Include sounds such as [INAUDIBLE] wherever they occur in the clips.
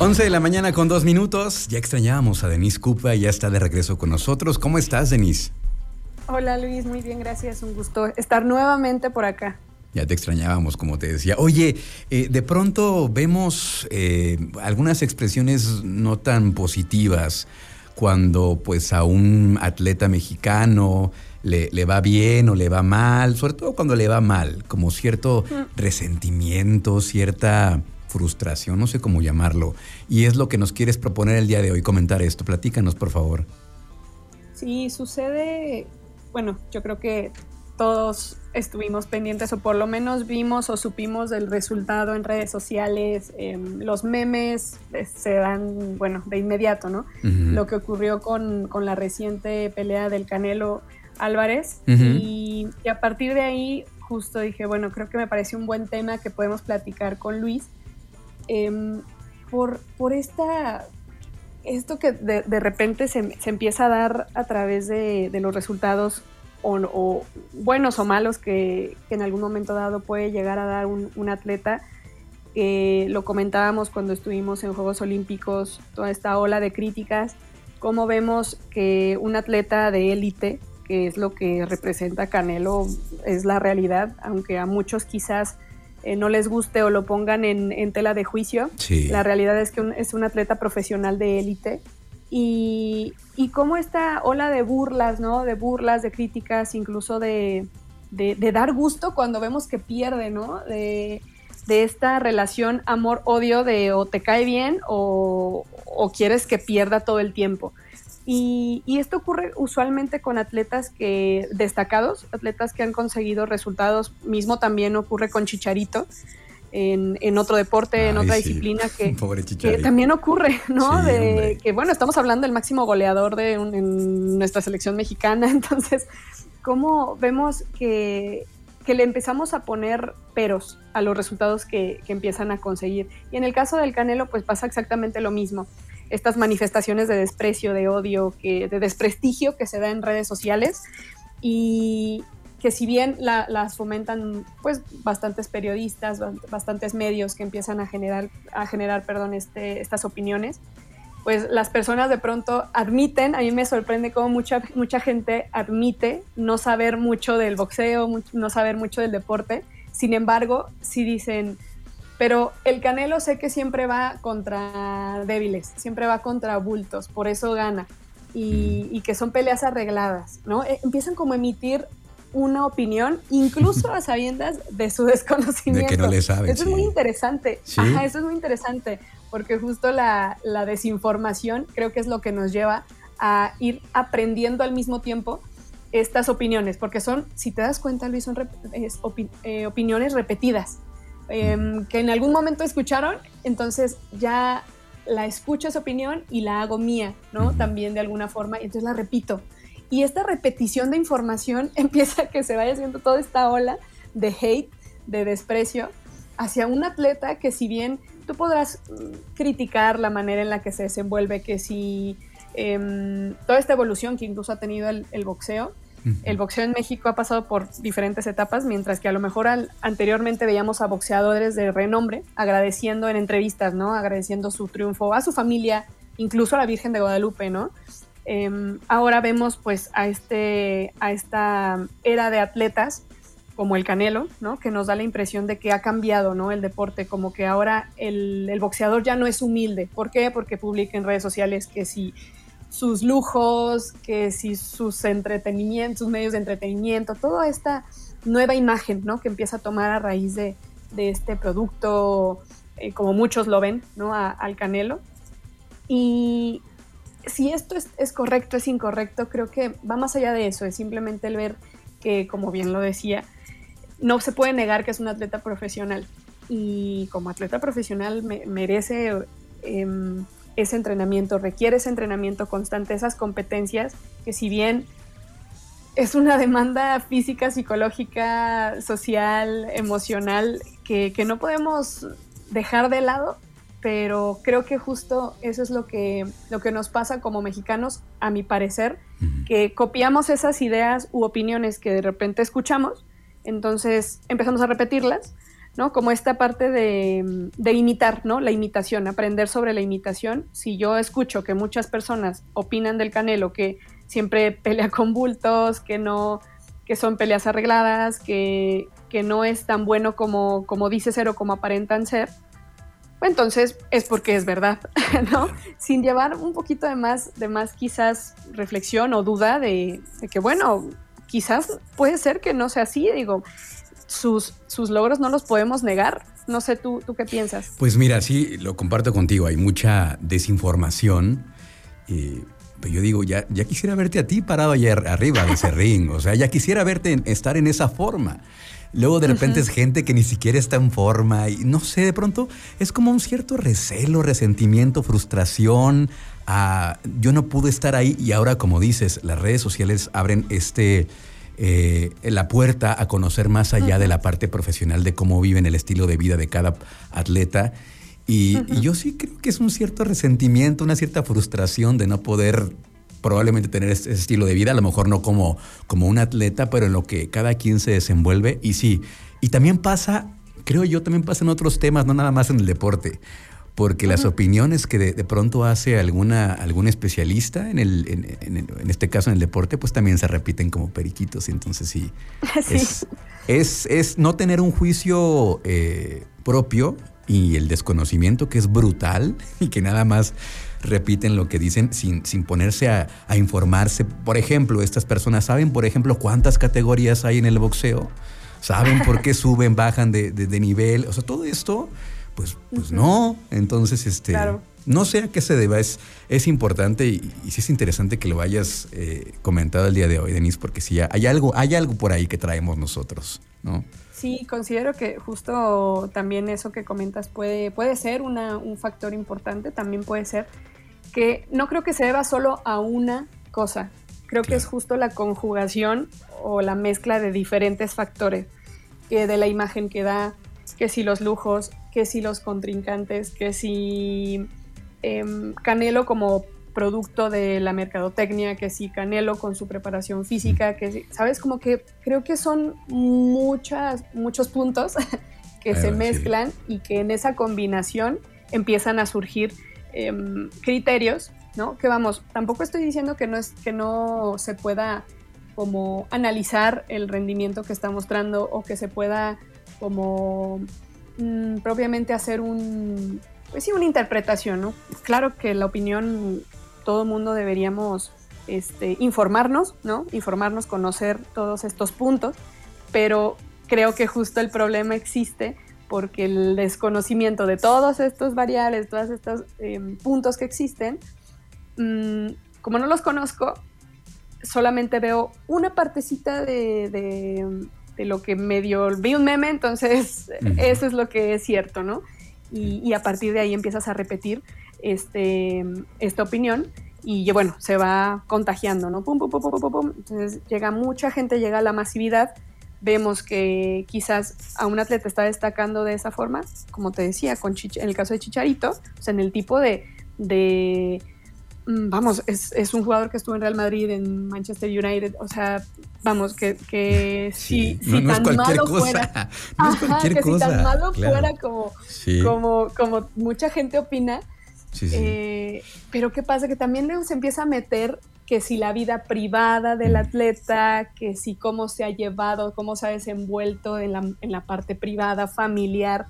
11 de la mañana con dos minutos. Ya extrañábamos a Denise Cupa y ya está de regreso con nosotros. ¿Cómo estás, Denise? Hola Luis, muy bien, gracias. Un gusto estar nuevamente por acá. Ya te extrañábamos, como te decía. Oye, eh, de pronto vemos eh, algunas expresiones no tan positivas cuando pues a un atleta mexicano le, le, va bien o le va mal, sobre todo cuando le va mal, como cierto mm. resentimiento, cierta frustración, no sé cómo llamarlo. Y es lo que nos quieres proponer el día de hoy, comentar esto. Platícanos, por favor. Sí, sucede, bueno, yo creo que todos estuvimos pendientes o por lo menos vimos o supimos del resultado en redes sociales, em, los memes eh, se dan, bueno, de inmediato, ¿no? Lo que ocurrió con, con, la reciente pelea del Canelo Álvarez y, y, a partir de ahí justo dije, bueno, creo que me parece un buen tema que podemos platicar con Luis Em, por, por esta, esto que de, repente se, empieza a dar a través de, los resultados o, buenos o malos que, en algún momento dado puede llegar a dar un, atleta. lo comentábamos cuando estuvimos en Juegos Olímpicos, toda esta ola de críticas, cómo vemos que un atleta de élite, que es lo que representa Canelo, es la realidad, aunque a muchos quizás eh, no les guste o lo pongan en, tela de juicio. La realidad es que es un atleta profesional de élite. Y, y cómo esta ola de burlas, ¿no? De burlas, de críticas, incluso de, dar gusto cuando vemos que pierde, ¿no? De, esta relación amor-odio de o te cae bien o, o quieres que pierda todo el tiempo. Y, esto ocurre usualmente con atletas que destacados, atletas que han conseguido resultados. Mismo también ocurre con Chicharito. En, otro deporte, en otra disciplina que, [LAUGHS] también ocurre, ¿no? de que bueno, estamos hablando del máximo goleador de en nuestra selección mexicana, [LAUGHS] entonces, ¿cómo vemos que, le empezamos a poner peros a los resultados que, que empiezan a conseguir? Y en el caso del Canelo, pues pasa exactamente lo mismo estas manifestaciones de desprecio, de odio, de desprestigio que se da en redes sociales y que si bien las fomentan pues bastantes periodistas, bastantes medios que empiezan a generar, a generar perdón, este, estas opiniones, pues las personas de pronto admiten, a mí me sorprende cómo mucha, mucha gente admite no saber mucho del boxeo, no saber mucho del deporte, sin embargo, si dicen, pero el Canelo sé que siempre va contra débiles, siempre va contra bultos, por eso gana. Y, que son peleas arregladas, ¿no? Eh, empiezan como a emitir una opinión, incluso a [LAUGHS] sabiendas de su desconocimiento. De que no le saben. Eso es muy interesante. Ajá, eso es muy interesante, porque justo la, desinformación creo que es lo que nos lleva a ir aprendiendo al mismo tiempo estas opiniones, porque son, si te das cuenta, Luis, son eh, opiniones repetidas. Em, que en algún momento escucharon, entonces ya la escucho esa opinión y la hago mía, ¿no? También de alguna forma, y entonces la repito. Y esta repetición de información [LAUGHS] empieza a que se vaya haciendo toda esta ola de hate, de desprecio hacia un atleta que si bien tú podrás mm, criticar la manera en la que se desenvuelve, que si em, toda esta evolución que incluso ha tenido el boxeo, el boxeo en México ha pasado por diferentes etapas, mientras que a lo mejor anteriormente veíamos a boxeadores de renombre agradeciendo en entrevistas, ¿no? Agradeciendo su triunfo a su familia, incluso a la Virgen de Guadalupe, ¿no? Em, ahora vemos pues a, este, a esta era de atletas como el Canelo, ¿no? Que nos da la impresión de que ha cambiado, ¿no? El deporte, como que ahora el, el boxeador ya no es humilde. ¿Por qué? Porque publica en redes sociales que si sus lujos, que si sus entretenimientos, sus medios de entretenimiento, toda esta nueva imagen, ¿no? Que empieza a tomar a raíz de, este producto, eh, como muchos lo ven, ¿no? al Canelo. Y si esto es, correcto, es incorrecto, creo que va más allá de eso, es simplemente el ver que, como bien lo decía, no se puede negar que es un atleta profesional. Y como atleta profesional merece em, ese entrenamiento, requiere ese entrenamiento constante, esas competencias que si bien es una demanda física, psicológica, social, emocional, que, no podemos dejar de lado, pero creo que justo eso es lo que, lo que nos pasa como mexicanos, a mi parecer, que copiamos esas ideas u opiniones que de repente escuchamos, entonces empezamos a repetirlas, Como esta parte de, imitar, ¿no? La imitación, aprender sobre la imitación. Si yo escucho que muchas personas opinan del Canelo que siempre [LAUGHS] pelea con bultos, que no, que son peleas arregladas, que, que no es tan bueno como, como dice ser o como aparentan ser, entonces es porque es verdad, [LAUGHS] ¿no? Sin llevar un poquito de más, de más quizás reflexión o duda de que, bueno, quizás puede ser que no sea así, digo, sus, sus logros no los podemos negar. No sé, ¿tú, ¿tú qué piensas? Pues mira, sí, lo comparto contigo. Hay mucha desinformación. Eh, pero yo digo, ya, ya quisiera verte a ti parado allá arriba de ese [LAUGHS] ring. O sea, ya quisiera verte estar en esa forma. Luego de repente es gente que ni siquiera está en forma y no sé, de pronto es como un cierto recelo, resentimiento, frustración. Ah, yo no pude estar ahí y ahora como dices, las redes sociales abren este, eh, la puerta a conocer más allá de la parte profesional de cómo viven el estilo de vida de cada atleta. Y, yo sí creo que es un cierto resentimiento, una cierta frustración de no poder probablemente tener ese estilo de vida, a lo mejor no como, como un atleta, pero en lo que cada quien se desenvuelve. Y sí, y también pasa, creo yo, también pasa en otros temas, no nada más en el deporte porque las opiniones que de, pronto hace alguna, algún especialista, en, el, en, este caso en el deporte, pues también se repiten como periquitos. Entonces sí, [LAUGHS] Es, es, no tener un juicio eh, propio y el desconocimiento que es brutal [LAUGHS] y que nada más repiten lo que dicen sin, sin ponerse a, informarse. Por ejemplo, estas personas saben, por ejemplo, cuántas categorías hay en el boxeo, saben por qué [LAUGHS] suben, bajan de, de nivel, o sea, todo esto pues, pues no. Entonces, este, no sé a qué se deba. Es, es importante y, sí es interesante que lo hayas eh, comentado el día de hoy, Denise, porque sí, hay algo, hay algo por ahí que traemos nosotros, ¿no? Sí, considero que justo también eso que comentas puede, puede ser un factor importante, también puede ser que no creo que se deba solo a una cosa, creo que es justo la conjugación o la mezcla de diferentes factores, que de la imagen que da, que si los lujos, que si los contrincantes, que si em, Canelo como producto de la mercadotecnia, que si Canelo con su preparación física, que si, sabes, como que creo que son muchas, muchos puntos [LAUGHS] que se mezclan y que en esa combinación empiezan a surgir em, criterios, ¿no? Que vamos, tampoco estoy diciendo que no, es, que no se pueda como analizar el rendimiento que está mostrando o que se pueda como Mm, propiamente hacer un, pues sí, una interpretación, ¿no? Claro que la opinión, todo mundo deberíamos este, informarnos, ¿no? Informarnos, conocer todos estos puntos, pero creo que justo el problema existe porque el desconocimiento de todos estos variables, todos estos em, puntos que existen, mm, como no los conozco, solamente veo una partecita de lo que medio vi un meme, entonces eso es lo que es cierto, ¿no? Y, a partir de ahí empiezas a repetir este, esta opinión y bueno, se va contagiando, ¿no? Pum, pum, pum, pum, pum, pum. Entonces llega mucha gente, llega a la masividad, vemos que quizás a un atleta está destacando de esa forma, como te decía, con en el caso de Chicharito, o sea, en el tipo de Mm, vamos, es, un jugador que estuvo en Real Madrid, en Manchester United, o sea, vamos, que, que si, tan malo fuera, [LAUGHS] que si tan malo fuera como, como, como mucha gente opina, eh, pero ¿qué pasa? Que también luego se empieza a meter que si la vida privada del mm. atleta, que si cómo se ha llevado, cómo se ha desenvuelto en la, en la parte privada, familiar,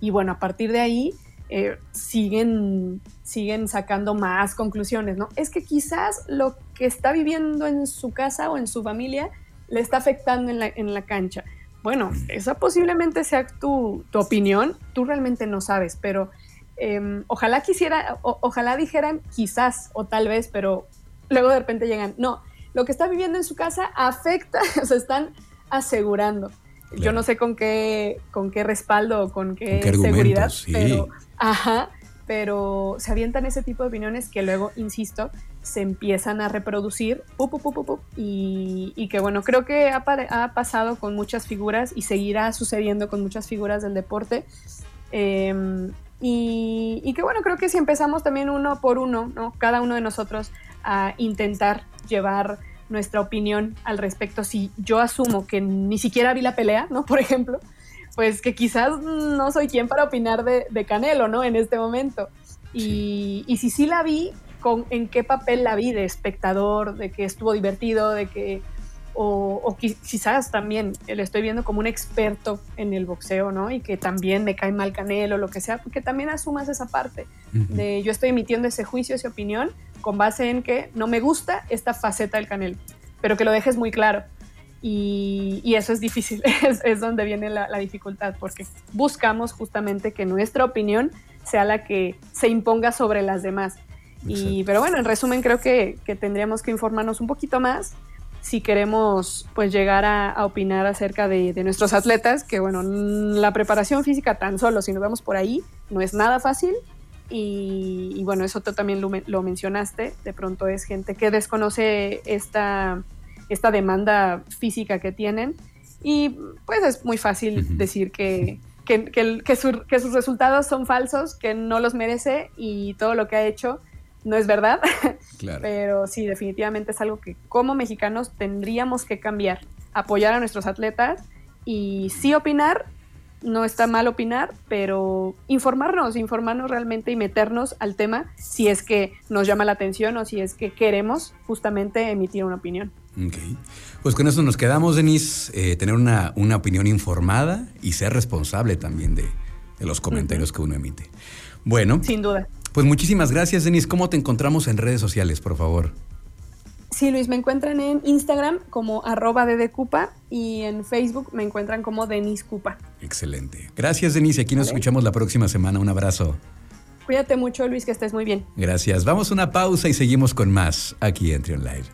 y bueno, a partir de ahí eh, siguen, siguen sacando más conclusiones, ¿no? Es que quizás lo que está viviendo en su casa o en su familia le está afectando en la, en la cancha. Bueno, esa posiblemente sea tu, tu, opinión, tú realmente no sabes, pero em, ojalá quisiera, ojalá dijeran quizás o tal vez, pero luego de repente llegan, no, lo que está viviendo en su casa afecta, [LAUGHS] se están asegurando. Yo no sé con qué, con qué respaldo o con qué, seguridad, pero Ajá, pero se avientan ese tipo de opiniones que luego, insisto, se empiezan a reproducir y, que bueno, creo que ha, pasado con muchas figuras y seguirá sucediendo con muchas figuras del deporte. Em, y, y, que bueno, creo que si empezamos también uno por uno, ¿no? cada uno de nosotros a intentar llevar nuestra opinión al respecto, si yo asumo que ni siquiera vi la pelea, ¿no? Por ejemplo, pues que quizás no soy quien para opinar de, Canelo, ¿no? En este momento. Y, y si sí la vi, con, en qué papel la vi de espectador, de que estuvo divertido, de que o, quizás también le estoy viendo como un experto en el boxeo, ¿no? Y que también me cae mal Canelo, lo que sea, porque también asumas esa parte de yo estoy emitiendo ese juicio, esa opinión, con base en que no me gusta esta faceta del Canelo, pero que lo dejes muy claro. Y, eso es difícil, [LAUGHS] es, donde viene la, dificultad, porque buscamos justamente que nuestra opinión sea la que se imponga sobre las demás. Y, pero bueno, en resumen creo que, que tendríamos que informarnos un poquito más si queremos pues llegar a, opinar acerca de, nuestros atletas, que bueno, la preparación física tan solo, si nos vamos por ahí, no es nada fácil. Y, bueno, eso tú también lo, mencionaste, de pronto es gente que desconoce esta, esta demanda física que tienen. Y pues es muy fácil decir que, que, que sus resultados son falsos, que no los merece y todo lo que ha hecho no es verdad, [LAUGHS] pero sí, definitivamente es algo que como mexicanos tendríamos que cambiar, apoyar a nuestros atletas y sí opinar, no está mal opinar, pero informarnos, informarnos realmente y meternos al tema si es que nos llama la atención o si es que queremos justamente emitir una opinión. Pues con eso nos quedamos, Denise, eh, tener una, opinión informada y ser responsable también de, los comentarios que uno emite. Bueno. Sin duda. Pues muchísimas gracias, Denise. ¿Cómo te encontramos en redes sociales, por favor? Sí, Luis, me encuentran en Instagram como arroba Cupa y en Facebook me encuentran como Denise Cupa. Excelente. Gracias, Denise. Aquí nos escuchamos la próxima semana. Un abrazo. Cuídate mucho, Luis, que estés muy bien. Gracias. Vamos a una pausa y seguimos con más aquí en Trion Live.